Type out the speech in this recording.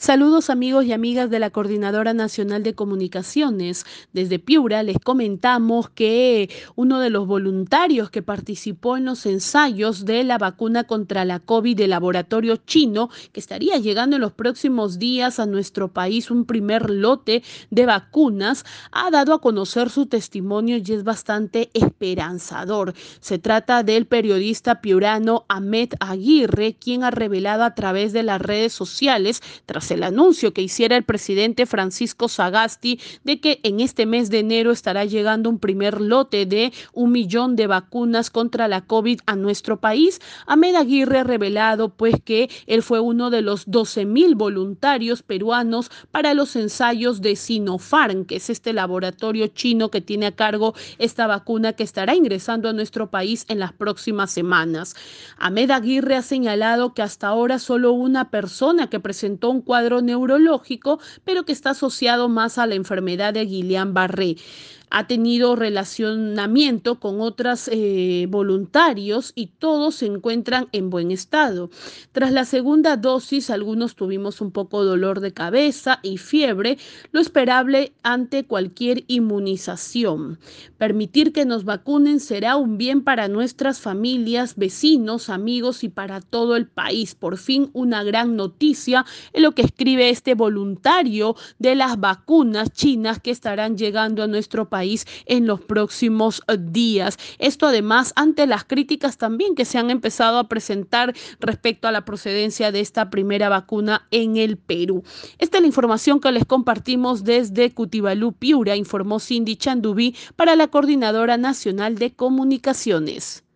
Saludos amigos y amigas de la Coordinadora Nacional de Comunicaciones. Desde Piura les comentamos que uno de los voluntarios que participó en los ensayos de la vacuna contra la COVID del laboratorio chino, que estaría llegando en los próximos días a nuestro país un primer lote de vacunas, ha dado a conocer su testimonio y es bastante esperanzador. Se trata del periodista piurano Ahmed Aguirre, quien ha revelado a través de las redes sociales, tras el anuncio que hiciera el presidente Francisco Sagasti de que en este mes de enero estará llegando un primer lote de un millón de vacunas contra la COVID a nuestro país. Ahmed Aguirre ha revelado pues que él fue uno de los 12 mil voluntarios peruanos para los ensayos de Sinopharm, que es este laboratorio chino que tiene a cargo esta vacuna que estará ingresando a nuestro país en las próximas semanas. Ahmed Aguirre ha señalado que hasta ahora solo una persona que presentó un cuadro neurológico, pero que está asociado más a la enfermedad de Guillain-Barré ha tenido relacionamiento con otros eh, voluntarios y todos se encuentran en buen estado. Tras la segunda dosis, algunos tuvimos un poco dolor de cabeza y fiebre, lo esperable ante cualquier inmunización. Permitir que nos vacunen será un bien para nuestras familias, vecinos, amigos y para todo el país. Por fin una gran noticia en lo que escribe este voluntario de las vacunas chinas que estarán llegando a nuestro país en los próximos eh, días. Esto además ante las críticas también que se han empezado a presentar respecto a la procedencia de esta primera vacuna en el Perú. Esta es la información que les compartimos desde Cutibalú, Piura, informó Cindy Chandubí para la Coordinadora Nacional de Comunicaciones.